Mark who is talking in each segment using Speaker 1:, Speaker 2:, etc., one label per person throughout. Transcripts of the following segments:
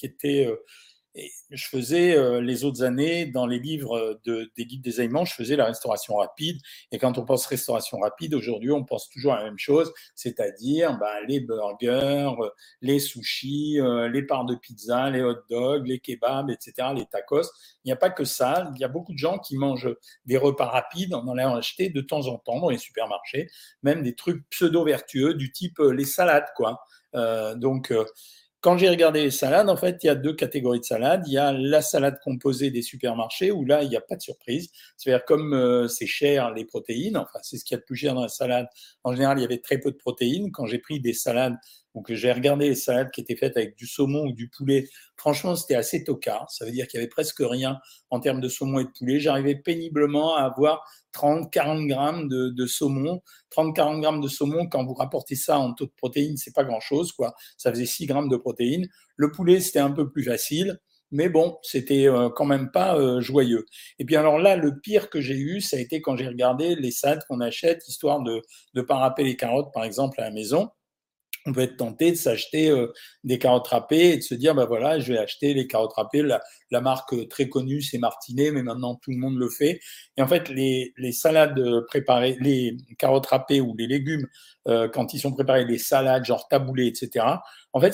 Speaker 1: qui était et je faisais euh, les autres années, dans les livres de, des guides des aliments, je faisais la restauration rapide. Et quand on pense restauration rapide, aujourd'hui, on pense toujours à la même chose, c'est-à-dire ben, les burgers, les sushis, euh, les parts de pizza, les hot dogs, les kebabs, etc., les tacos. Il n'y a pas que ça. Il y a beaucoup de gens qui mangent des repas rapides. En a acheté de temps en temps dans les supermarchés, même des trucs pseudo-vertueux du type euh, les salades, quoi. Euh, donc, quand j'ai regardé les salades, en fait, il y a deux catégories de salades. Il y a la salade composée des supermarchés où là, il n'y a pas de surprise. C'est-à-dire, comme euh, c'est cher les protéines, enfin, c'est ce qu'il y a de plus cher dans la salade. En général, il y avait très peu de protéines. Quand j'ai pris des salades ou que j'ai regardé les salades qui étaient faites avec du saumon ou du poulet, franchement, c'était assez tocard. Ça veut dire qu'il y avait presque rien en termes de saumon et de poulet. J'arrivais péniblement à avoir 30, 40 grammes de, de saumon. 30, 40 grammes de saumon, quand vous rapportez ça en taux de protéines, c'est pas grand chose, quoi. Ça faisait 6 grammes de protéines. Le poulet, c'était un peu plus facile. Mais bon, c'était euh, quand même pas euh, joyeux. Et puis alors là, le pire que j'ai eu, ça a été quand j'ai regardé les salades qu'on achète, histoire de ne pas râper les carottes, par exemple, à la maison on peut être tenté de s'acheter euh, des carottes râpées et de se dire, bah voilà, je vais acheter les carottes râpées. La, marque très connue, c'est Martinet, mais maintenant tout le monde le fait. Et en fait, les, les salades préparées, les carottes râpées ou les légumes, euh, quand ils sont préparés, les salades genre taboulé, etc. En fait,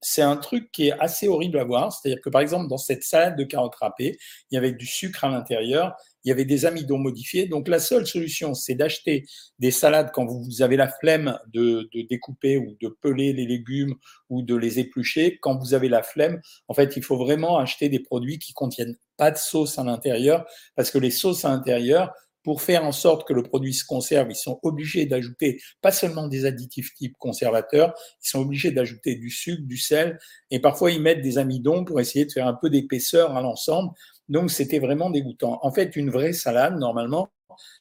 Speaker 1: c'est un truc qui est assez horrible à voir. C'est-à-dire que par exemple, dans cette salade de carottes râpées, il y avait du sucre à l'intérieur il y avait des amidons modifiés. Donc la seule solution, c'est d'acheter des salades quand vous avez la flemme de, découper ou de peler les légumes ou de les éplucher. Quand vous avez la flemme, en fait, il faut vraiment acheter des produits qui contiennent pas de sauce à l'intérieur, parce que les sauces à l'intérieur, pour faire en sorte que le produit se conserve, ils sont obligés d'ajouter pas seulement des additifs type conservateurs, ils sont obligés d'ajouter du sucre, du sel, et parfois ils mettent des amidons pour essayer de faire un peu d'épaisseur à l'ensemble. Donc c'était vraiment dégoûtant. En fait, une vraie salade, normalement,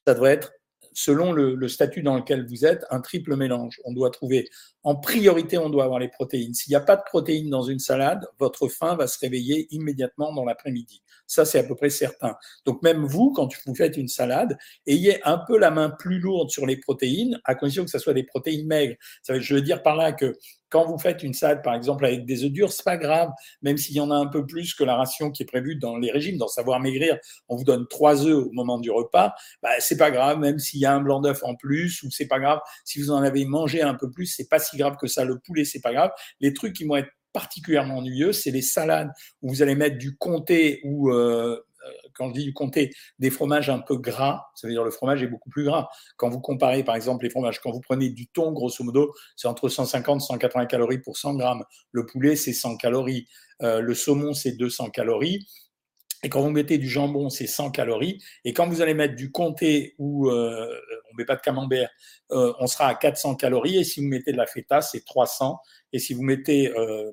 Speaker 1: ça devrait être, selon le, statut dans lequel vous êtes, un triple mélange. On doit trouver, en priorité, on doit avoir les protéines. S'il n'y a pas de protéines dans une salade, votre faim va se réveiller immédiatement dans l'après-midi. Ça, c'est à peu près certain. Donc même vous, quand vous faites une salade, ayez un peu la main plus lourde sur les protéines, à condition que ce soit des protéines maigres. Ça je veux dire par là que quand vous faites une salade, par exemple, avec des œufs durs, c'est pas grave, même s'il y en a un peu plus que la ration qui est prévue dans les régimes, dans Savoir Maigrir, on vous donne trois œufs au moment du repas, bah, c'est pas grave, même s'il y a un blanc d'œuf en plus, ou c'est pas grave, si vous en avez mangé un peu plus, c'est pas si grave que ça. Le poulet, c'est pas grave. Les trucs qui vont être particulièrement ennuyeux, c'est les salades où vous allez mettre du comté ou euh, euh, quand je dis du comté, des fromages un peu gras, ça veut dire le fromage est beaucoup plus gras. Quand vous comparez par exemple les fromages, quand vous prenez du thon, grosso modo, c'est entre 150 et 180 calories pour 100 grammes. Le poulet, c'est 100 calories. Euh, le saumon, c'est 200 calories. Et quand vous mettez du jambon, c'est 100 calories. Et quand vous allez mettre du comté ou euh, on ne met pas de camembert, on sera à 400 calories. Et si vous mettez de la feta, c'est 300. Et si vous mettez euh,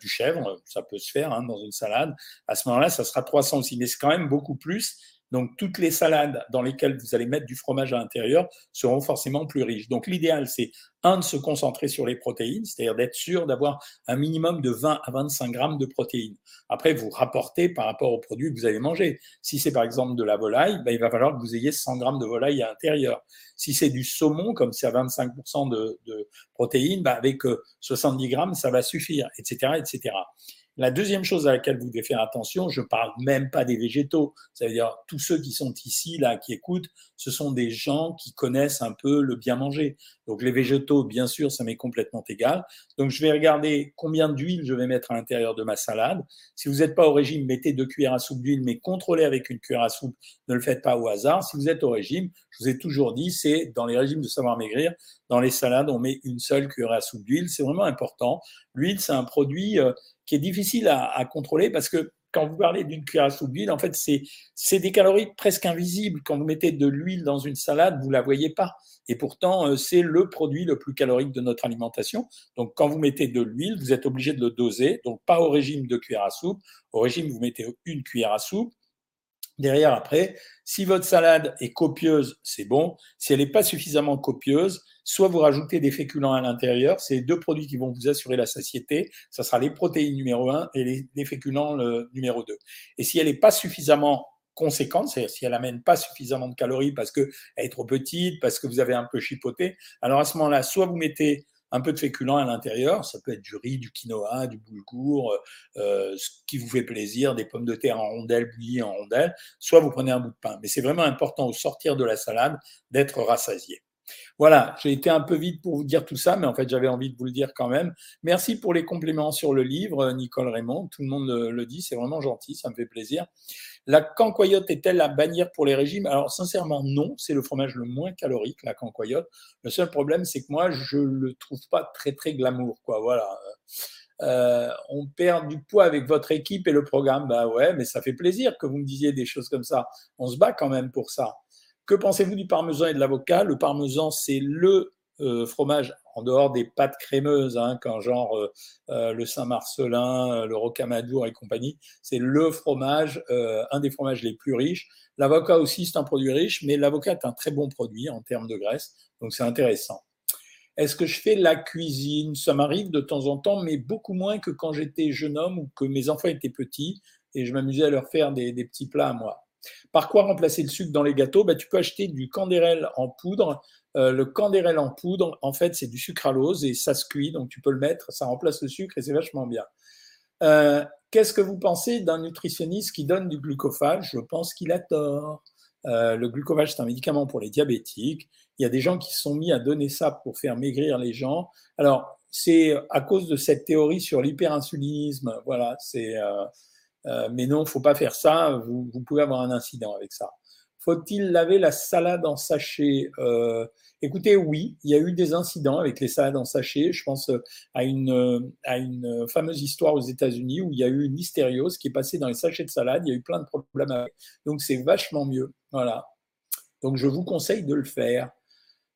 Speaker 1: du chèvre, ça peut se faire hein, dans une salade, à ce moment-là, ça sera 300 aussi. Mais c'est quand même beaucoup plus. Donc, toutes les salades dans lesquelles vous allez mettre du fromage à l'intérieur seront forcément plus riches. Donc, l'idéal, c'est un, de se concentrer sur les protéines, c'est-à-dire d'être sûr d'avoir un minimum de 20 à 25 grammes de protéines. Après, vous rapportez par rapport aux produits que vous allez manger. Si c'est par exemple de la volaille, ben, il va falloir que vous ayez 100 grammes de volaille à l'intérieur. Si c'est du saumon, comme c'est à 25% de, de protéines, ben, avec 70 euh, grammes, ça va suffire, etc., etc. La deuxième chose à laquelle vous devez faire attention, je ne parle même pas des végétaux, ça veut dire tous ceux qui sont ici, là, qui écoutent, ce sont des gens qui connaissent un peu le bien manger. Donc les végétaux, bien sûr, ça m'est complètement égal. Donc je vais regarder combien d'huile je vais mettre à l'intérieur de ma salade. Si vous n'êtes pas au régime, mettez deux cuillères à soupe d'huile, mais contrôlez avec une cuillère à soupe, ne le faites pas au hasard. Si vous êtes au régime, je vous ai toujours dit, c'est dans les régimes de savoir maigrir, dans les salades, on met une seule cuillère à soupe d'huile. C'est vraiment important. L'huile, c'est un produit euh, qui est difficile à, à contrôler parce que quand vous parlez d'une cuillère à soupe d'huile, en fait, c'est des calories presque invisibles. Quand vous mettez de l'huile dans une salade, vous ne la voyez pas. Et pourtant, euh, c'est le produit le plus calorique de notre alimentation. Donc, quand vous mettez de l'huile, vous êtes obligé de le doser. Donc, pas au régime de cuillère à soupe. Au régime, vous mettez une cuillère à soupe. Derrière, après, si votre salade est copieuse, c'est bon. Si elle n'est pas suffisamment copieuse, soit vous rajoutez des féculents à l'intérieur. C'est deux produits qui vont vous assurer la satiété. Ça sera les protéines numéro un et les, féculents le numéro 2. Et si elle n'est pas suffisamment conséquente, c'est-à-dire si elle amène pas suffisamment de calories parce qu'elle est trop petite, parce que vous avez un peu chipoté, alors à ce moment-là, soit vous mettez un peu de féculent à l'intérieur. Ça peut être du riz, du quinoa, du boulgour, euh, ce qui vous fait plaisir, des pommes de terre en rondelles, bouillies en rondelles. Soit vous prenez un bout de pain. Mais c'est vraiment important au sortir de la salade d'être rassasié. Voilà, j'ai été un peu vite pour vous dire tout ça, mais en fait, j'avais envie de vous le dire quand même. Merci pour les compléments sur le livre, Nicole Raymond. Tout le monde le dit, c'est vraiment gentil, ça me fait plaisir. La cancoyote est-elle la bannière pour les régimes? Alors, sincèrement, non. C'est le fromage le moins calorique, la cancoyote. Le seul problème, c'est que moi, je le trouve pas très, très glamour, quoi. Voilà. Euh, on perd du poids avec votre équipe et le programme. Bah ouais, mais ça fait plaisir que vous me disiez des choses comme ça. On se bat quand même pour ça. Que pensez-vous du parmesan et de l'avocat? Le parmesan, c'est le euh, fromage en dehors des pâtes crémeuses, hein, quand genre euh, euh, le Saint-Marcelin, le Rocamadour et compagnie, c'est le fromage, un des fromages les plus riches. L'avocat aussi, c'est un produit riche, mais l'avocat est un très bon produit en termes de graisse, donc c'est intéressant. Est-ce que je fais la cuisine? Ça m'arrive de temps en temps, mais beaucoup moins que quand j'étais jeune homme ou que mes enfants étaient petits et je m'amusais à leur faire des, des petits plats à moi. Par quoi remplacer le sucre dans les gâteaux? Bah, Tu peux acheter du candérel en poudre. Euh, le candérel en poudre, en fait, c'est du sucralose et ça se cuit, donc tu peux le mettre, ça remplace le sucre et c'est vachement bien. Euh, qu'est-ce que vous pensez d'un nutritionniste qui donne du glucophage? Je pense qu'il a tort. Euh, le glucophage, c'est un médicament pour les diabétiques. Il y a des gens qui se sont mis à donner ça pour faire maigrir les gens. Alors, c'est à cause de cette théorie sur l'hyperinsulinisme. Voilà, c'est euh, mais non, faut pas faire ça. Vous, pouvez avoir un incident avec ça. Faut-il laver la salade en sachet euh, Écoutez, oui, il y a eu des incidents avec les salades en sachet. Je pense euh, à une, à une fameuse histoire aux États-Unis où il y a eu une hystériose qui est passée dans les sachets de salade. Il y a eu plein de problèmes avec. Donc, c'est vachement mieux. Voilà. Donc, je vous conseille de le faire.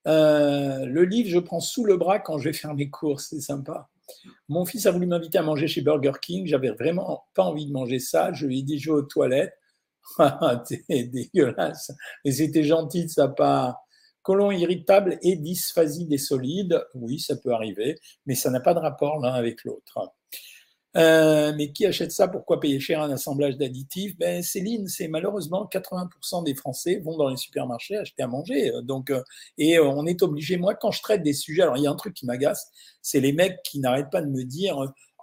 Speaker 1: le livre, je prends sous le bras quand je vais faire mes courses. C'est sympa. Mon fils a voulu m'inviter à manger chez Burger King. J'avais vraiment pas envie de manger ça. Je lui ai dit, je vais aux toilettes. C'est dégueulasse. Et c'était gentil de sa part. Colon irritable et dysphasie des solides, oui, ça peut arriver, mais ça n'a pas de rapport l'un avec l'autre. Euh, mais qui achète ça Pourquoi payer cher un assemblage d'additifs? Ben, Céline, c'est malheureusement 80% des Français vont dans les supermarchés acheter à manger. Euh, donc, euh, et on est obligé. Moi, quand je traite des sujets, alors il y a un truc qui m'agace, c'est les mecs qui n'arrêtent pas de me dire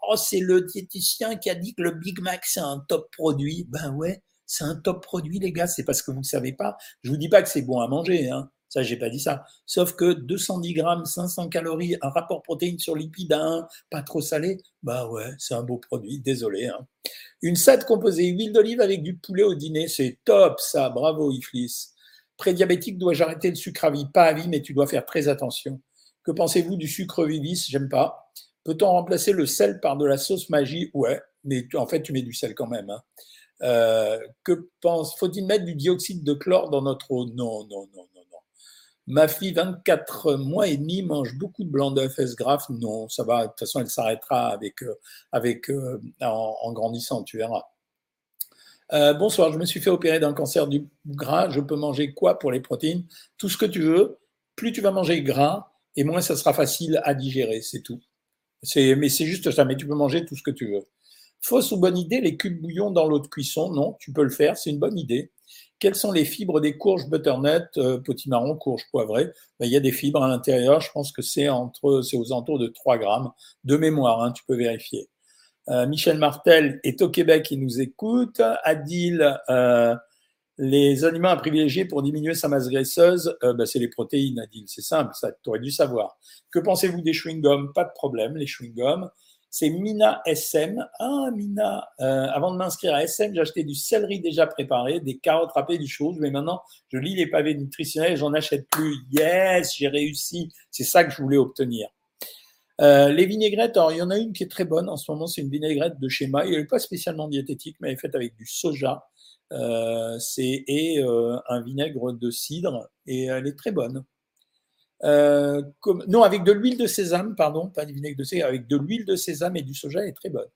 Speaker 1: Oh, c'est le diététicien qui a dit que le Big Mac, c'est un top produit. Ben ouais, c'est un top produit, les gars. C'est parce que vous ne savez pas. Je vous dis pas que c'est bon à manger. Hein. Ça, j'ai pas dit ça. Sauf que 210 grammes, 500 calories, un rapport protéines sur lipides à 1, pas trop salé, bah ouais, c'est un beau produit, désolé. Hein. Une salade composée huile d'olive avec du poulet au dîner, c'est top ça, bravo Iflis. Prédiabétique, dois-je arrêter le sucre à vie? Pas à vie, mais tu dois faire très attention. Que pensez-vous du sucre vivis? J'aime pas. Peut-on remplacer le sel par de la sauce magie? Ouais, mais en fait, tu mets du sel quand même. Hein. Euh, que pense Faut-il mettre du dioxyde de chlore dans notre eau? Non, non, non, non. Ma fille, 24 mois et demi, mange beaucoup de blanc d'œuf. Est-ce grave? Non, ça va. De toute façon, elle s'arrêtera avec, euh, avec, euh, en, grandissant, tu verras. Euh, bonsoir, je me suis fait opérer d'un cancer du gras. Je peux manger quoi pour les protéines? Tout ce que tu veux. Plus tu vas manger gras, et moins ça sera facile à digérer, c'est tout. Mais c'est juste ça, mais tu peux manger tout ce que tu veux. Fausse ou bonne idée, les cubes bouillon dans l'eau de cuisson? Non, tu peux le faire, c'est une bonne idée. Quelles sont les fibres des courges butternut, euh, potimarron, courges poivrées ben, Il y a des fibres à l'intérieur. Je pense que c'est aux alentours de 3 grammes de mémoire. Hein, tu peux vérifier. Euh, Michel Martel est au Québec, il nous écoute. Adil, euh, les aliments à privilégier pour diminuer sa masse graisseuse, ben, c'est les protéines, Adil. C'est simple, ça, tu aurais dû savoir. Que pensez-vous des chewing-gums? Pas de problème, les chewing-gums c'est Mina SM. Ah, Mina, euh, avant de m'inscrire à SM, acheté du céleri déjà préparé, des carottes râpées, du choses, mais maintenant, je lis les pavés nutritionnels j'en achète plus. Yes, j'ai réussi. C'est ça que je voulais obtenir. Euh, les vinaigrettes, alors il y en a une qui est très bonne en ce moment, c'est une vinaigrette de schéma. Elle n'est pas spécialement diététique, mais elle est faite avec du soja. Euh, et un vinaigre de cidre et elle est très bonne. Euh, non, avec de l'huile de sésame, pardon, pas du vinaigre de sésame, avec de l'huile de sésame et du soja est très bonne.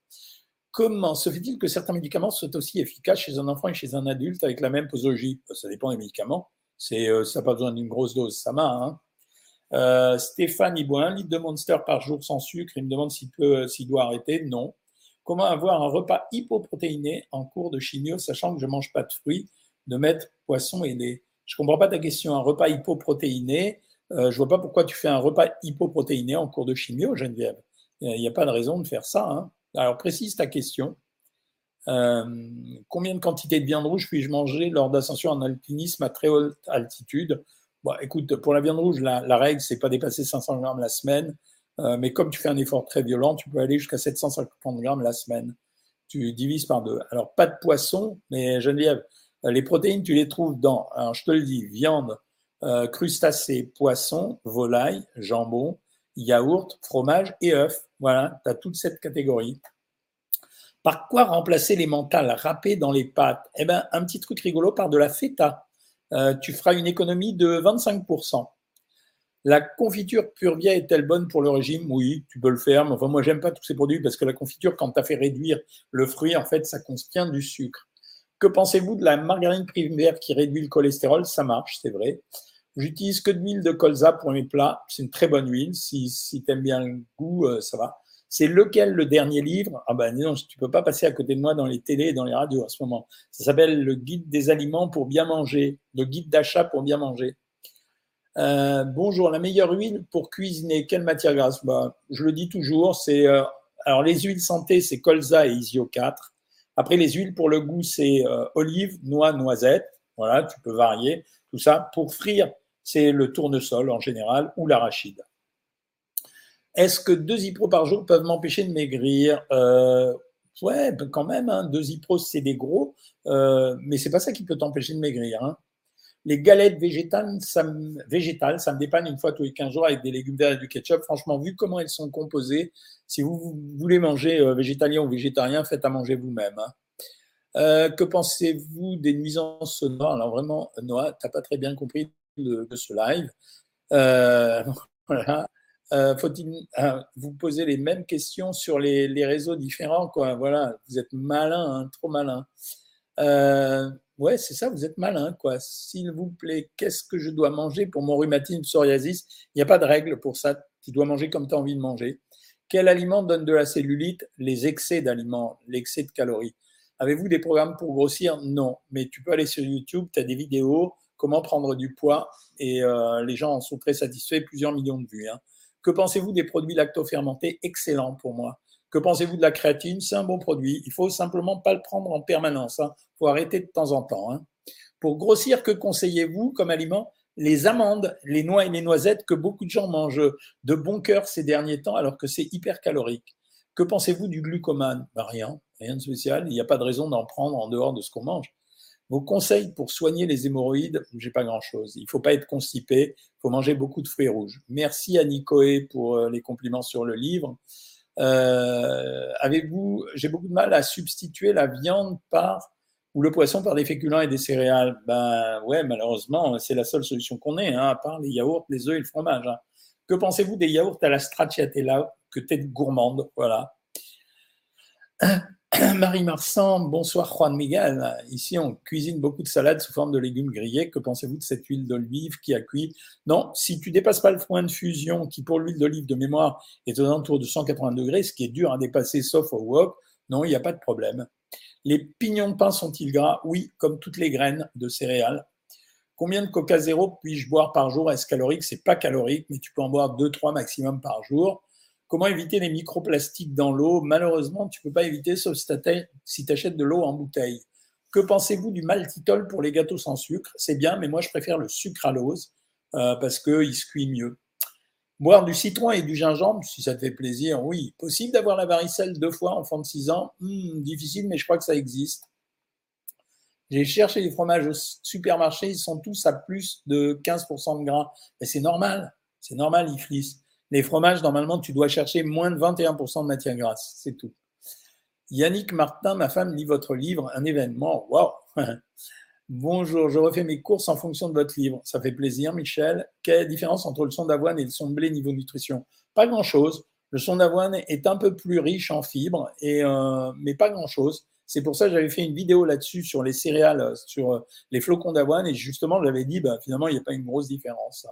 Speaker 1: Comment se fait-il que certains médicaments soient aussi efficaces chez un enfant et chez un adulte avec la même posologie? Ça dépend des médicaments. C'est, euh, ça n'a pas besoin d'une grosse dose, ça m'a. Hein. Euh, Stéphane, il boit un litre de Monster par jour sans sucre. Il me demande s'il, peut, s'il doit arrêter. Non. Comment avoir un repas hypoprotéiné en cours de chimio, sachant que je ne mange pas de fruits, de mettre poisson et lait? Je comprends pas ta question. Un repas hypoprotéiné, Euh, je vois pas pourquoi tu fais un repas hypoprotéiné en cours de chimio, Geneviève. Il n'y a pas de raison de faire ça. Hein. Alors précise ta question. Euh, combien de quantités de viande rouge puis-je manger lors d'ascension en alpinisme à très haute altitude? Bon, Écoute, pour la viande rouge, la, règle, c'est pas dépasser 500 grammes la semaine. Euh, mais comme tu fais un effort très violent, tu peux aller jusqu'à 750 grammes la semaine. Tu divises par deux. Alors, pas de poisson, mais Geneviève, les protéines, tu les trouves dans, alors je te le dis, viande, crustacés, poisson, volaille, jambon, yaourt, fromage et œufs. Voilà, tu as toute cette catégorie. Par quoi remplacer les mentales râpées dans les pâtes? Eh bien, un petit truc rigolo par de la feta. Euh, tu feras une économie de 25%. La confiture pure est-elle bonne pour le régime? Oui, tu peux le faire. Mais enfin, moi, j'aime pas tous ces produits parce que la confiture, quand tu as fait réduire le fruit, en fait, ça contient du sucre. Que pensez-vous de la margarine primaire qui réduit le cholestérol? Ça marche, c'est vrai. J'utilise que de l'huile de colza pour mes plats. C'est une très bonne huile. Si, si tu aimes bien le goût, euh, ça va. C'est lequel le dernier livre? Ah ben non, tu peux pas passer à côté de moi dans les télés et dans les radios à ce moment. Ça s'appelle Le guide des aliments pour bien manger, le guide d'achat pour bien manger. Euh, bonjour, la meilleure huile pour cuisiner, quelle matière grasse? Bah, Je le dis toujours, c'est euh, alors les huiles santé, c'est colza et isio 4. Après les huiles pour le goût, c'est euh, olive, noix, noisette. Voilà, tu peux varier tout ça. Pour frire, c'est le tournesol en général ou l'arachide. Est-ce que deux Ipros par jour peuvent m'empêcher de maigrir? Euh, Ouais, quand même, hein, deux Ipros, c'est des gros, euh, mais c'est pas ça qui peut t'empêcher de maigrir. Hein. Les galettes végétales ça, me, ça me dépanne une fois tous les 15 jours avec des légumes verts et du ketchup. Franchement, vu comment elles sont composées, si vous, voulez manger euh, végétalien ou végétarien, faites à manger vous-même. Hein. Euh, que pensez-vous des nuisances sonores? Alors vraiment, Noah, tu n'as pas très bien compris de, ce live. Euh, voilà. Faut-il vous poser les mêmes questions sur les, réseaux différents Voilà, vous êtes malin, hein, trop malin. Ouais, c'est ça, vous êtes malin quoi. S'il vous plaît, qu'est-ce que je dois manger pour mon rhumatisme psoriasis? Il n'y a pas de règle pour ça. Tu dois manger comme tu as envie de manger. Quel aliment donne de la cellulite? Les excès d'aliments, l'excès de calories. Avez-vous des programmes pour grossir? Non, mais tu peux aller sur YouTube, tu as des vidéos, comment prendre du poids, et les gens en sont très satisfaits, plusieurs millions de vues. Hein. Que pensez-vous des produits lactofermentés? Excellent pour moi. Que pensez-vous de la créatine? C'est un bon produit. Il faut simplement pas le prendre en permanence. Hein. Faut arrêter de temps en temps. Hein. Pour grossir, que conseillez-vous comme aliment Les amandes, les noix et les noisettes que beaucoup de gens mangent de bon cœur ces derniers temps alors que c'est hyper calorique. Que pensez-vous du glucomane? Ben Rien, rien de spécial. Il n'y a pas de raison d'en prendre en dehors de ce qu'on mange. Vos conseils pour soigner les hémorroïdes, j'ai pas grand-chose. Il faut pas être constipé, il faut manger beaucoup de fruits rouges. Merci à Nicoé pour euh, les compliments sur le livre. Euh, Avez-vous, j'ai beaucoup de mal à substituer la viande par ou le poisson par des féculents et des céréales. Ben ouais, malheureusement, c'est la seule solution qu'on ait, hein, à part les yaourts, les œufs et le fromage. Hein. Que pensez-vous des yaourts à la stracciatella que tête gourmande? Voilà. Marie Marsan, bonsoir Juan Miguel. Ici, on cuisine beaucoup de salades sous forme de légumes grillés. Que pensez-vous de cette huile d'olive qui a cuit? Non, si tu dépasses pas le point de fusion, qui pour l'huile d'olive de mémoire est aux alentours de 180 degrés, ce qui est dur à dépasser sauf au wok, non, il n'y a pas de problème. Les pignons de pain sont-ils gras? Oui, comme toutes les graines de céréales. Combien de Coca Zéro puis-je boire par jour? Est-ce calorique? C'est pas calorique, mais tu peux en boire 2-3 maximum par jour. Comment éviter les microplastiques dans l'eau? Malheureusement, tu ne peux pas éviter sauf si tu achètes de l'eau en bouteille. Que pensez-vous du maltitol pour les gâteaux sans sucre? C'est bien, mais moi je préfère le sucralose euh, parce qu'il se cuit mieux. Boire du citron et du gingembre, si ça te fait plaisir, oui. Possible d'avoir la varicelle deux fois en fond de 6 ans? Hmm, Difficile, mais je crois que ça existe. J'ai cherché les fromages au supermarché, ils sont tous à plus de 15% de gras. Mais c'est normal, c'est normal, ils flissent. Les fromages, normalement, tu dois chercher moins de 21% de matière grasse. C'est tout. Yannick Martin, ma femme, lit votre livre, un événement. Waouh Bonjour, je refais mes courses en fonction de votre livre. Ça fait plaisir, Michel. Quelle est la différence entre le son d'avoine et le son de blé niveau nutrition? Pas grand-chose. Le son d'avoine est un peu plus riche en fibres, et, euh, mais pas grand-chose. C'est pour ça que j'avais fait une vidéo là-dessus sur les céréales, sur euh, les flocons d'avoine, et justement, j'avais dit, bah, finalement, il n'y a pas une grosse différence.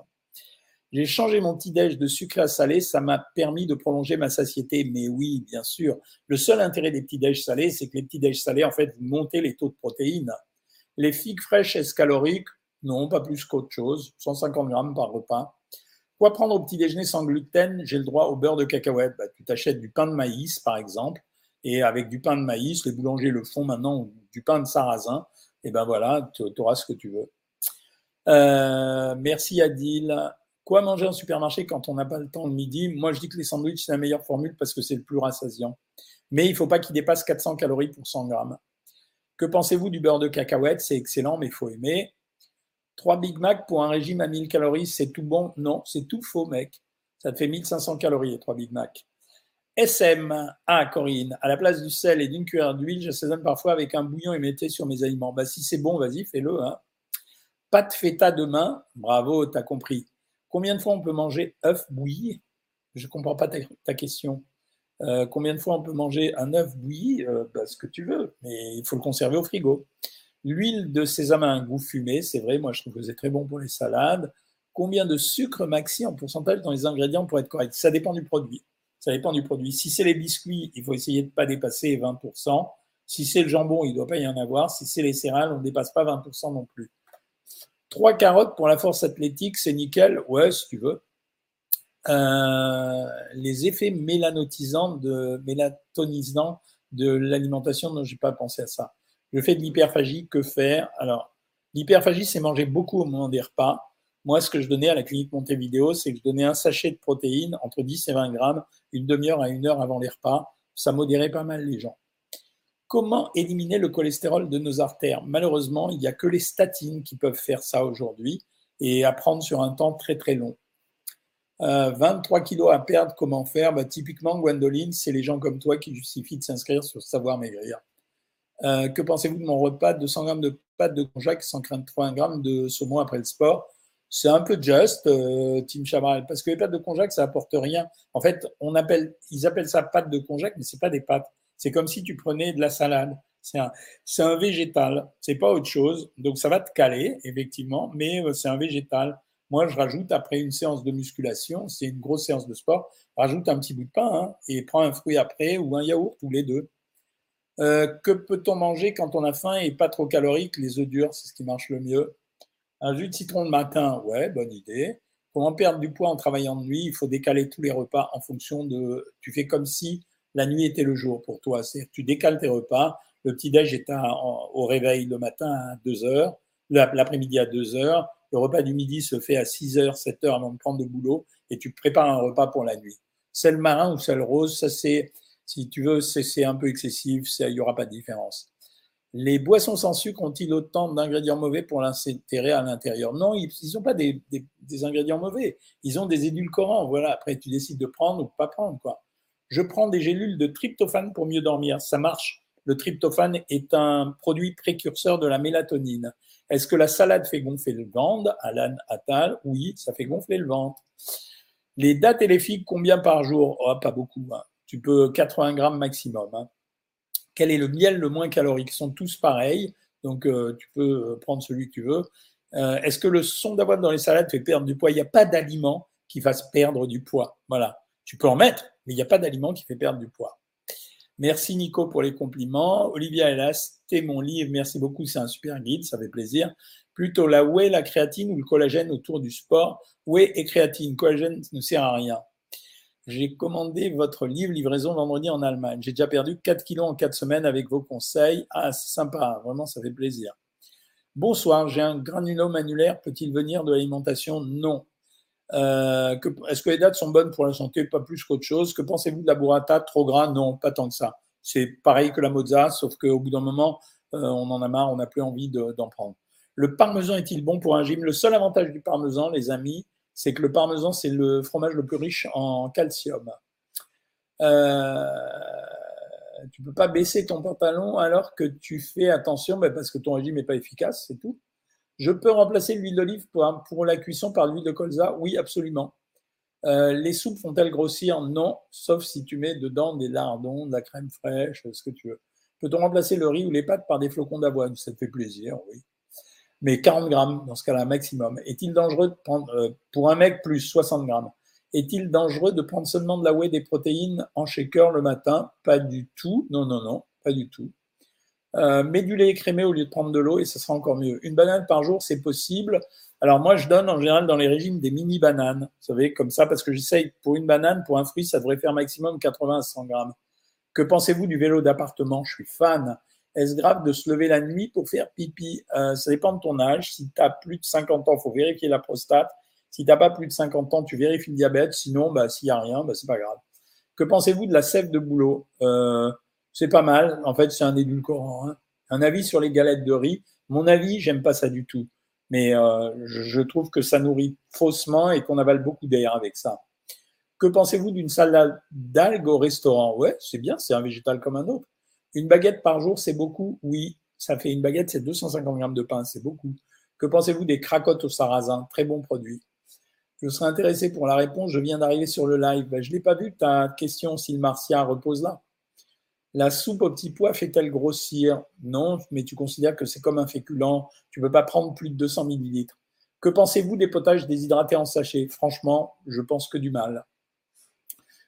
Speaker 1: J'ai changé mon petit-déj de sucre à salé, ça m'a permis de prolonger ma satiété. Mais oui, bien sûr. Le seul intérêt des petits-déj salés, c'est que les petits-déj salés, en fait, vous montez les taux de protéines. Les figues fraîches est caloriques Non, pas plus qu'autre chose. 150 grammes par repas. Quoi prendre au petit déjeuner sans gluten? J'ai le droit au beurre de cacahuète. Bah, tu t'achètes du pain de maïs, par exemple, et avec du pain de maïs, les boulangers le font maintenant, du pain de sarrasin, et ben voilà, tu auras ce que tu veux. Euh, merci Adil. Quoi manger en supermarché quand on n'a pas le temps le midi? Moi, je dis que les sandwichs, c'est la meilleure formule parce que c'est le plus rassasiant. Mais il ne faut pas qu'il dépasse 400 calories pour 100 grammes. Que pensez-vous du beurre de cacahuète? C'est excellent, mais il faut aimer. 3 Big Mac pour un régime à 1000 calories, c'est tout bon? Non, c'est tout faux, mec. Ça te fait 1500 calories, les 3 Big Mac. SM, ah Corinne, à la place du sel et d'une cuillère d'huile, j'assaisonne parfois avec un bouillon et mettez sur mes aliments. Bah, si c'est bon, vas-y, fais-le. Hein. Pâte feta demain, bravo, t'as compris. Combien de fois on peut manger œuf bouilli? Je ne comprends pas ta, question. Euh, combien de fois on peut manger un œuf bouilli? Euh, bah, Ce que tu veux, mais il faut le conserver au frigo. L'huile de sésame a un goût fumé, c'est vrai, moi je trouve que c'est très bon pour les salades. Combien de sucre maxi en pourcentage dans les ingrédients pour être correct? Ça dépend du produit. Ça dépend du produit. Si c'est les biscuits, il faut essayer de ne pas dépasser 20%. Si c'est le jambon, il ne doit pas y en avoir. Si c'est les céréales, on ne dépasse pas 20% non plus. Trois carottes pour la force athlétique, c'est nickel. Ouais, si tu veux. Euh, les effets mélanotisants, de, mélatonisants de l'alimentation, non, j'ai pas pensé à ça. Le fait de l'hyperphagie, que faire? Alors, l'hyperphagie, c'est manger beaucoup au moment des repas. Moi, ce que je donnais à la clinique Montevideo, c'est que je donnais un sachet de protéines entre 10 et 20 grammes une demi-heure à une heure avant les repas. Ça modérait pas mal les gens. Comment éliminer le cholestérol de nos artères? Malheureusement, il n'y a que les statines qui peuvent faire ça aujourd'hui et à prendre sur un temps très très long. 23 euh, kilos à perdre, comment faire? Bah, Typiquement, Gwendoline, c'est les gens comme toi qui justifient de s'inscrire sur Savoir Maigrir. Euh, que pensez-vous de mon repas 200 grammes de pâtes de konjac, 183 grammes de saumon après le sport? C'est un peu juste, euh, Tim Chabrel, parce que les pâtes de konjac, ça apporte rien. En fait, on appelle, ils appellent ça pâtes de konjac, mais c'est pas des pâtes. C'est comme si tu prenais de la salade. C'est un, un, végétal, c'est pas autre chose. Donc ça va te caler, effectivement, mais euh, c'est un végétal. Moi, je rajoute après une séance de musculation, c'est une grosse séance de sport, rajoute un petit bout de pain hein, et prends un fruit après ou un yaourt ou les deux. Euh, que peut-on manger quand on a faim et pas trop calorique? Les œufs durs, c'est ce qui marche le mieux. Un jus de citron le matin, ouais, bonne idée. Comment perdre du poids en travaillant de nuit Il faut décaler tous les repas en fonction de. Tu fais comme si la nuit était le jour pour toi. C'est tu décales tes repas. Le petit-déj est au réveil le matin à 2 heures, l'après-midi à 2 heures. Le repas du midi se fait à 6 heures, 7 heures avant de prendre de boulot et tu prépares un repas pour la nuit. Sel marin ou sel rose, ça c'est, si tu veux, c'est un peu excessif, il n'y aura pas de différence. Les boissons sans sucre ont-ils autant d'ingrédients mauvais pour l'insérer à l'intérieur? Non, ils n'ont pas des, des, ingrédients mauvais. Ils ont des édulcorants. Voilà. Après, tu décides de prendre ou pas prendre. Quoi. Je prends des gélules de tryptophane pour mieux dormir. Ça marche. Le tryptophane est un produit précurseur de la mélatonine. Est-ce que la salade fait gonfler le ventre? Alan Attal, oui, ça fait gonfler le ventre. Les dates et les figues, combien par jour? Oh, Pas beaucoup. Hein. Tu peux 80 grammes maximum. Hein. Quel est le miel le moins calorique? Ils sont tous pareils, donc euh, tu peux euh, prendre celui que tu veux. Euh, est-ce que le son d'avoine dans les salades fait perdre du poids? Il n'y a pas d'aliment qui fasse perdre du poids. Voilà. Tu peux en mettre, mais il n'y a pas d'aliment qui fait perdre du poids. Merci Nico pour les compliments. Olivia Hélas, t'es mon livre. Merci beaucoup, c'est un super guide, ça fait plaisir. Plutôt la whey, la créatine ou le collagène autour du sport? Whey et créatine. Collagène ne sert à rien. J'ai commandé votre livre livraison vendredi en Allemagne. J'ai déjà perdu 4 kilos en 4 semaines avec vos conseils. Ah, c'est sympa, vraiment, ça fait plaisir. Bonsoir, j'ai un granulome annulaire. Peut-il venir de l'alimentation? Non. Euh, est-ce que les dates sont bonnes pour la santé? Pas plus qu'autre chose. Que pensez-vous de la burrata? Trop gras? Non, pas tant que ça. C'est pareil que la mozza, sauf qu'au bout d'un moment, euh, on en a marre, on n'a plus envie d'en prendre. Le parmesan est-il bon pour un gym? Le seul avantage du parmesan, les amis, c'est que le parmesan, c'est le fromage le plus riche en calcium. Euh, tu peux pas baisser ton pantalon alors que tu fais attention ben, parce que ton régime n'est pas efficace, c'est tout. Je peux remplacer l'huile d'olive pour, la cuisson par l'huile de colza? Oui, absolument. Euh, les soupes font-elles grossir? Non, sauf si tu mets dedans des lardons, de la crème fraîche, ce que tu veux. Peut-on remplacer le riz ou les pâtes par des flocons d'avoine? Ça te fait plaisir, oui mais 40 grammes dans ce cas-là, maximum. Est-il dangereux de prendre, euh, pour un mec plus 60 grammes, est-il dangereux de prendre seulement de la whey des protéines en shaker le matin? Pas du tout. Non, non, non, pas du tout. Euh, mets du lait écrémé au lieu de prendre de l'eau et ça sera encore mieux. Une banane par jour, c'est possible. Alors moi, je donne en général dans les régimes des mini bananes, vous savez, comme ça, parce que j'essaye pour une banane, pour un fruit, ça devrait faire maximum 80 à 100 grammes. Que pensez-vous du vélo d'appartement? Je suis fan. Est-ce grave de se lever la nuit pour faire pipi? Euh, Ça dépend de ton âge. Si tu as plus de 50 ans, faut vérifier la prostate. Si tu n'as pas plus de 50 ans, tu vérifies le diabète. Sinon, bah, s'il n'y a rien, bah, c'est pas grave. Que pensez-vous de la sève de boulot euh, C'est pas mal. En fait, c'est un édulcorant. Hein. Un avis sur les galettes de riz. Mon avis, j'aime pas ça du tout. Mais euh, je trouve que ça nourrit faussement et qu'on avale beaucoup d'air avec ça. Que pensez-vous d'une salade d'algues au restaurant? Ouais, c'est bien, c'est un végétal comme un autre. Une baguette par jour, c'est beaucoup? Oui, ça fait une baguette, c'est 250 grammes de pain, c'est beaucoup. Que pensez-vous des cracottes au sarrasin? Très bon produit. Je serais intéressé pour la réponse. Je viens d'arriver sur le live. Ben, je ne l'ai pas vu, ta question, si repose là. La soupe au petit pois fait-elle grossir? Non, mais tu considères que c'est comme un féculent. Tu ne peux pas prendre plus de 200 millilitres. Que pensez-vous des potages déshydratés en sachet? Franchement, je pense que du mal.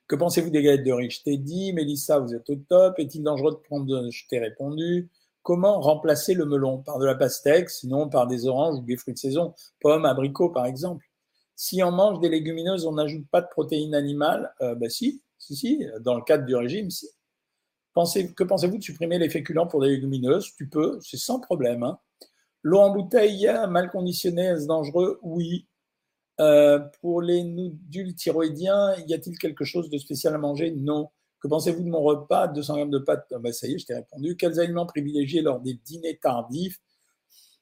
Speaker 1: Que pensez-vous des galettes de riz? Je t'ai dit, Mélissa, vous êtes au top. Est-il dangereux de prendre Je t'ai répondu. Comment remplacer le melon? Par de la pastèque, sinon par des oranges ou des fruits de saison, pommes, abricots par exemple. Si on mange des légumineuses, on n'ajoute pas de protéines animales? Euh, Ben si, si, si, dans le cadre du régime, si. Que pensez-vous de supprimer les féculents pour des légumineuses? Tu peux, c'est sans problème. Hein. L'eau en bouteille mal conditionnée, est-ce dangereux? Oui. Euh, pour les nodules thyroïdiens, y a-t-il quelque chose de spécial à manger? Non. Que pensez-vous de mon repas? 200 grammes de pâtes? Ah ben, Ça y est, je t'ai répondu. Quels aliments privilégiés lors des dîners tardifs?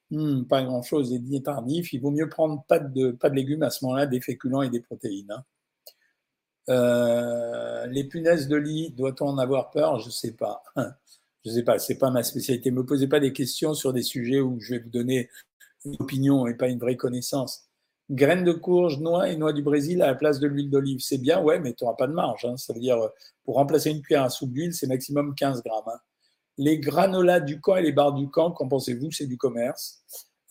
Speaker 1: Hmm, Pas grand-chose, des dîners tardifs. Il vaut mieux prendre pas de, pas de légumes à ce moment-là, des féculents et des protéines. Hein. Euh, les punaises de lit, doit-on en avoir peur? Je ne sais pas. Je ne sais pas, c'est pas ma spécialité. Ne me posez pas des questions sur des sujets où je vais vous donner une opinion et pas une vraie connaissance graines de courge, noix et noix du Brésil à la place de l'huile d'olive. C'est bien, ouais, mais tu n'auras pas de marge. Hein. Ça veut dire, euh, pour remplacer une cuillère à soupe d'huile, c'est maximum 15 grammes. Hein. Les granolas du camp et les barres du camp, qu'en pensez-vous? C'est du commerce.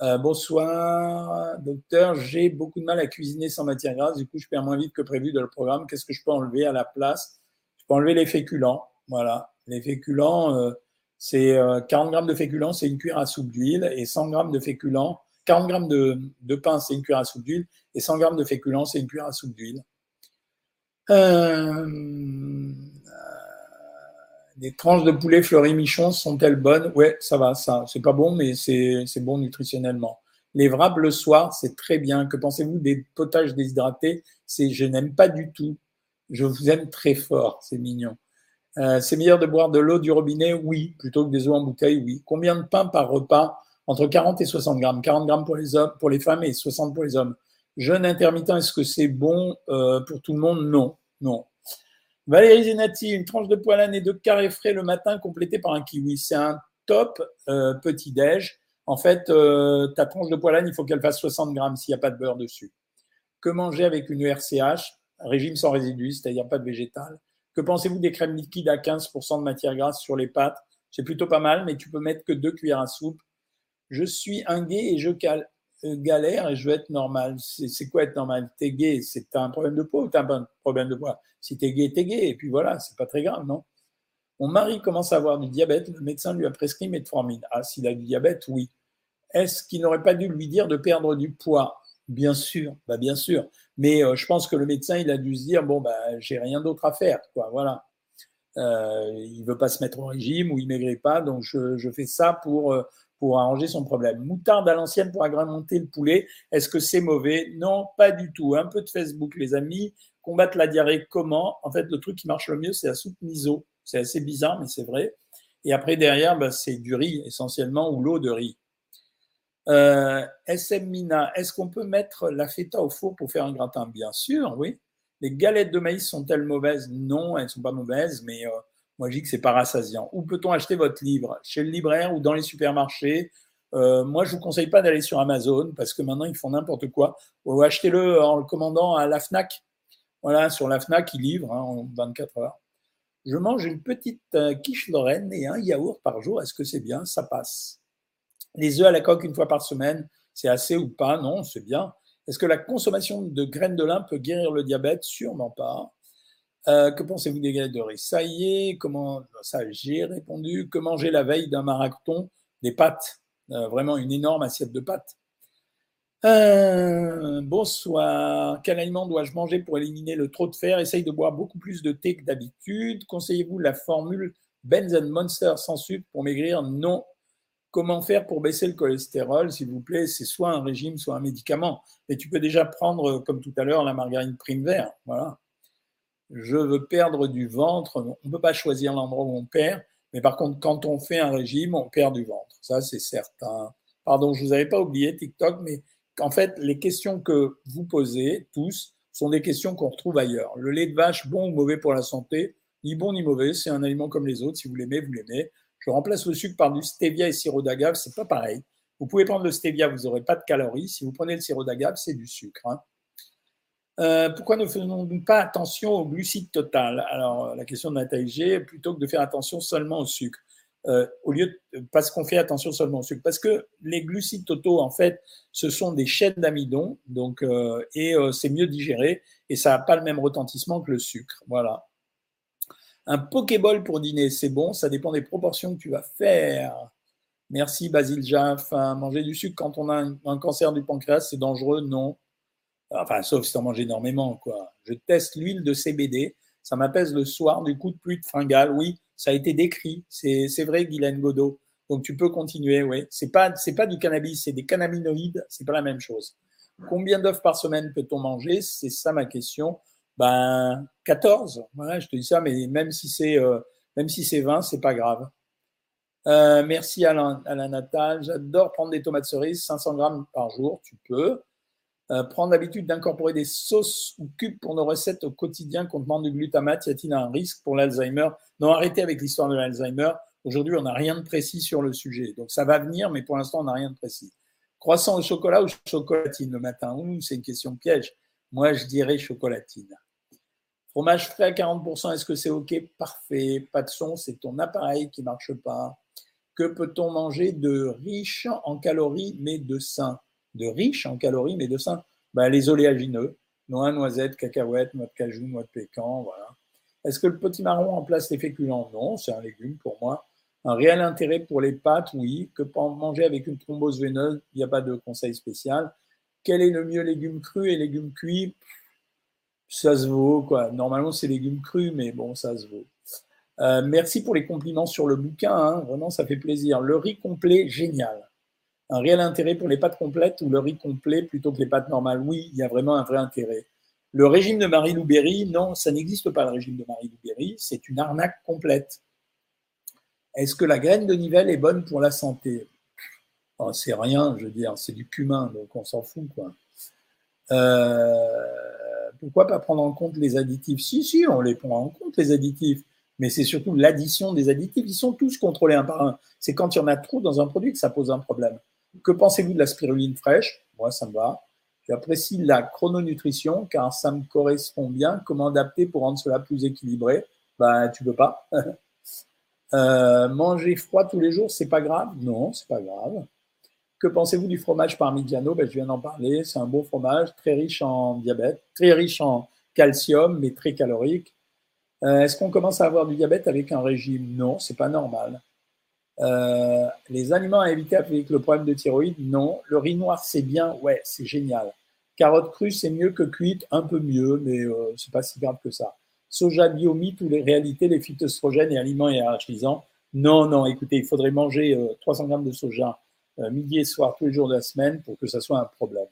Speaker 1: Euh, bonsoir, docteur. J'ai beaucoup de mal à cuisiner sans matière grasse. Du coup, je perds moins vite que prévu dans le programme. Qu'est-ce que je peux enlever à la place? Je peux enlever les féculents. Voilà. Les féculents, euh, c'est 40 grammes de féculents, c'est une cuillère à soupe d'huile. Et 100 grammes de féculents, 40 grammes de, pain, c'est une cuillère à soupe d'huile, et 100 grammes de féculents, c'est une cuillère à soupe d'huile. Euh, les tranches de poulet fleury michon sont-elles bonnes? Ouais, ça va, ça. C'est pas bon, mais c'est bon nutritionnellement. Les wraps le soir, c'est très bien. Que pensez-vous des potages déshydratés? C'est, je n'aime pas du tout. Je vous aime très fort, c'est mignon. Euh, c'est meilleur de boire de l'eau du robinet? Oui, plutôt que des eaux en bouteille, oui. Combien de pain par repas? Entre 40 et 60 grammes. 40 grammes pour les, hommes, pour les femmes et 60 pour les hommes. Jeûne intermittent, est-ce que c'est bon euh, pour tout le monde? Non, non. Valérie Zenati, une tranche de poilane et de carré frais le matin complété par un kiwi. C'est un top euh, petit-déj. En fait, euh, ta tranche de poilane, il faut qu'elle fasse 60 grammes s'il n'y a pas de beurre dessus. Que manger avec une RCH Régime sans résidus, c'est-à-dire pas de végétal? Que pensez-vous des crèmes liquides à 15% de matière grasse sur les pâtes? C'est plutôt pas mal, mais tu peux mettre que deux cuillères à soupe je suis un gay et je euh, galère et je veux être normal. C'est quoi être normal? T'es gay, c'est un problème de poids ou t'as un problème de poids Si t'es gay, t'es gay, et puis voilà, c'est pas très grave, non? Mon mari commence à avoir du diabète, le médecin lui a prescrit metformine. Ah, s'il a du diabète, oui. Est-ce qu'il n'aurait pas dû lui dire de perdre du poids? Bien sûr, bah bien sûr. Mais euh, je pense que le médecin, il a dû se dire bon bah j'ai rien d'autre à faire, quoi. Voilà. Euh, il veut pas se mettre au régime ou il maigrit pas, donc je, je fais ça pour euh, pour arranger son problème. Moutarde à l'ancienne pour agrémenter le poulet, est-ce que c'est mauvais? Non, pas du tout. Un peu de Facebook, les amis. Combattre la diarrhée, comment? En fait, le truc qui marche le mieux, c'est la soupe miso. C'est assez bizarre, mais c'est vrai. Et après, derrière, bah, c'est du riz essentiellement ou l'eau de riz. Euh, SM Mina, est-ce qu'on peut mettre la feta au four pour faire un gratin? Bien sûr, oui. Les galettes de maïs sont-elles mauvaises? Non, elles ne sont pas mauvaises, mais euh, moi, je dis que c'est pas rassasiant. Où peut-on acheter votre livre? Chez le libraire ou dans les supermarchés? Euh, Moi, je vous conseille pas d'aller sur Amazon parce que maintenant, ils font n'importe quoi. Ou achetez-le en le commandant à la FNAC. Voilà, sur la FNAC, ils livrent hein, en 24 heures. Je mange une petite euh, quiche lorraine et un yaourt par jour. Est-ce que c'est bien? Ça passe. Les œufs à la coque une fois par semaine, c'est assez ou pas? Non, c'est bien. Est-ce que la consommation de graines de lin peut guérir le diabète? Sûrement pas. Euh, que pensez-vous des riz? Ça y est, comment ça j'ai répondu. Que manger la veille d'un marathon Des pâtes, euh, vraiment une énorme assiette de pâtes. Euh, bonsoir. Quel aliment dois-je manger pour éliminer le trop de fer? Essaye de boire beaucoup plus de thé que d'habitude. Conseillez-vous la formule Benzen Monster sans sucre pour maigrir? Non. Comment faire pour baisser le cholestérol, s'il vous plaît C'est soit un régime, soit un médicament. Et tu peux déjà prendre, comme tout à l'heure, la margarine prime vert. Voilà. Je veux perdre du ventre. On ne peut pas choisir l'endroit où on perd. Mais par contre, quand on fait un régime, on perd du ventre. Ça, c'est certain. Pardon, je ne vous avais pas oublié TikTok, mais en fait, les questions que vous posez tous sont des questions qu'on retrouve ailleurs. Le lait de vache, bon ou mauvais pour la santé? Ni bon ni mauvais, c'est un aliment comme les autres. Si vous l'aimez, vous l'aimez. Je remplace le sucre par du stevia et sirop d'agave, c'est pas pareil. Vous pouvez prendre le stevia, vous n'aurez pas de calories. Si vous prenez le sirop d'agave, c'est du sucre. Hein. Euh, pourquoi ne faisons-nous pas attention au glucide total? Alors, la question de Nathalie G, plutôt que de faire attention seulement au sucre. Euh, au lieu de, parce qu'on fait attention seulement au sucre. Parce que les glucides totaux, en fait, ce sont des chaînes d'amidon, donc euh, et c'est mieux digéré et ça n'a pas le même retentissement que le sucre. Voilà. Un Pokéball pour dîner, c'est bon, ça dépend des proportions que tu vas faire. Merci Basile Jaff. Manger du sucre quand on a un, cancer du pancréas, c'est dangereux? Non. Enfin, sauf si tu en manges énormément. Quoi. Je teste l'huile de CBD. Ça m'apaise le soir du coup de pluie de fringale. Oui, ça a été décrit. C'est vrai, Guylaine Godot. Donc tu peux continuer, oui. C'est pas c'est pas du cannabis, c'est des cannabinoïdes, c'est pas la même chose. Combien d'œufs par semaine peut-on manger? C'est ça ma question. Ben 14. Voilà, je te dis ça, mais même si c'est euh, même si c'est 20, c'est pas grave. Euh, merci Alain, Alain Natal. J'adore prendre des tomates cerises, 500 grammes par jour, tu peux. Euh, prendre l'habitude d'incorporer des sauces ou cubes pour nos recettes au quotidien contenant du glutamate, y a-t-il un risque pour l'Alzheimer? Non, arrêtez avec l'histoire de l'Alzheimer. Aujourd'hui, on n'a rien de précis sur le sujet. Donc ça va venir, mais pour l'instant, on n'a rien de précis. Croissant au chocolat ou chocolatine le matin? C'est une question piège. Moi, je dirais chocolatine. Fromage frais à 40%, est-ce que c'est OK? Parfait. Pas de son, c'est ton appareil qui ne marche pas. Que peut-on manger de riche en calories mais de sain? De riches en calories, mais de sain. Ben, les oléagineux, noix, noisettes, cacahuètes, noix de cajou, noix de pécan, voilà. Est-ce que le petit marron remplace les féculents? Non, c'est un légume pour moi. Un réel intérêt pour les pâtes, oui. Que pour manger avec une thrombose veineuse, il n'y a pas de conseil spécial. Quel est le mieux légumes crus et légumes cuits Ça se vaut, quoi. Normalement, c'est légumes crus, mais bon, ça se vaut. Euh, merci pour les compliments sur le bouquin, hein. vraiment, ça fait plaisir. Le riz complet, génial un réel intérêt pour les pâtes complètes ou le riz complet plutôt que les pâtes normales? Oui, il y a vraiment un vrai intérêt. Le régime de Marie Louberry, non, ça n'existe pas le régime de Marie Louberry, c'est une arnaque complète. Est-ce que la graine de nivelle est bonne pour la santé? Oh, C'est rien, je veux dire, c'est du cumin, donc on s'en fout. Quoi. Euh, pourquoi pas prendre en compte les additifs? Si, si, on les prend en compte, les additifs mais c'est surtout l'addition des additifs. Ils sont tous contrôlés un par un. C'est quand il y en a trop dans un produit que ça pose un problème. Que pensez-vous de la spiruline fraîche? Moi, ça me va. J'apprécie la chrononutrition car ça me correspond bien. Comment adapter pour rendre cela plus équilibré? Ben, tu peux pas. Euh, manger froid tous les jours, c'est pas grave? Non, c'est pas grave. Que pensez-vous du fromage parmigiano? Ben, Je viens d'en parler. C'est un bon fromage, très riche en diabète, très riche en calcium, mais très calorique. Euh, est-ce qu'on commence à avoir du diabète avec un régime? Non, c'est pas normal. Euh, les aliments à éviter avec le problème de thyroïde, non. Le riz noir, c'est bien, ouais, c'est génial. Carotte crue, c'est mieux que cuite, un peu mieux, mais euh, c'est pas si grave que ça. Soja biomite ou les réalités, les phytoestrogènes et aliments hiérarchisants, non, non, écoutez, il faudrait manger 300 grammes de soja midi et soir tous les jours de la semaine pour que ça soit un problème.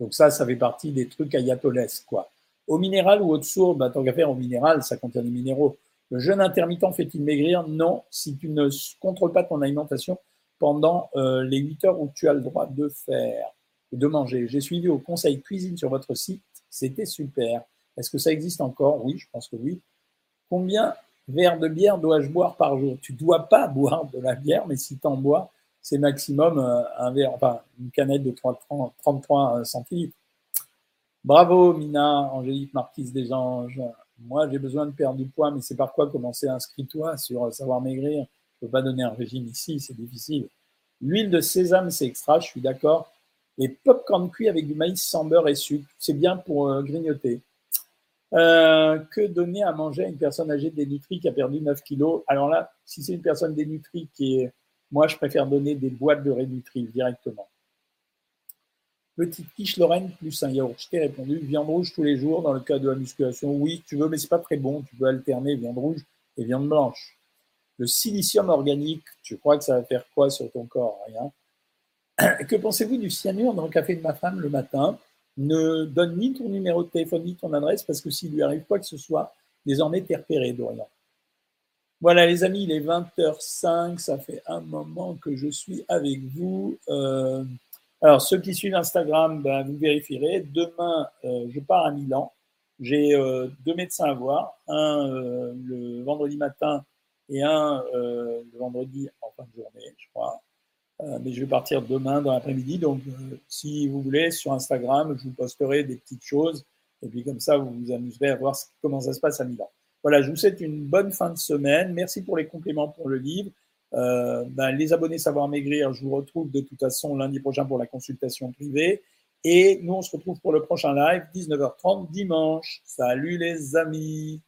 Speaker 1: Donc ça, ça fait partie des trucs ayatollesques, quoi. Au minéral ou au sourd, bah, tant qu'à faire au minéral, ça contient des minéraux. Le jeûne intermittent fait-il maigrir? Non, si tu ne contrôles pas ton alimentation pendant euh, les 8 heures où tu as le droit de faire et de manger. J'ai suivi au conseil cuisine sur votre site, c'était super. Est-ce que ça existe encore? Oui, je pense que oui. Combien verres de bière dois-je boire par jour? Tu ne dois pas boire de la bière, mais si tu en bois, c'est maximum euh, un verre, enfin une canette de 33 centilitres. Bravo, Mina, Angélique Marquise des Anges. Moi, j'ai besoin de perdre du poids, mais c'est par quoi commencer Inscris-toi sur Savoir Maigrir? Je ne peux pas donner un régime ici, c'est difficile. L'huile de sésame, c'est extra, je suis d'accord. Les pop-corn cuits avec du maïs sans beurre et sucre, c'est bien pour euh, grignoter. Euh, que donner à manger à une personne âgée dénutrie qui a perdu 9 kilos? Alors là, si c'est une personne dénutrie qui est. Moi, je préfère donner des boîtes de Rénutriv directement. Petite quiche Lorraine plus un yaourt. Je t'ai répondu viande rouge tous les jours dans le cas de la musculation. Oui, tu veux, mais c'est pas très bon. Tu peux alterner viande rouge et viande blanche. Le silicium organique, tu crois que ça va faire quoi sur ton corps? Rien. Que pensez-vous du cyanure dans le café de ma femme le matin? Ne donne ni ton numéro de téléphone ni ton adresse parce que s'il lui arrive quoi que ce soit, désormais t'es repéré, Dorian. Voilà les amis, il est 20h05, ça fait un moment que je suis avec vous. Euh, alors ceux qui suivent Instagram, ben, vous vérifierez. Demain, euh, je pars à Milan. J'ai euh, deux médecins à voir, un le vendredi matin et un le vendredi en fin de journée, je crois. Euh, mais je vais partir demain dans l'après-midi. Donc, euh, si vous voulez, sur Instagram, je vous posterai des petites choses. Et puis, comme ça, vous vous amuserez à voir comment ça se passe à Milan. Voilà, je vous souhaite une bonne fin de semaine. Merci pour les compléments pour le livre. Euh, ben, les abonnés Savoir Maigrir, je vous retrouve de toute façon lundi prochain pour la consultation privée. Et nous, on se retrouve pour le prochain live, 19h30 dimanche. Salut les amis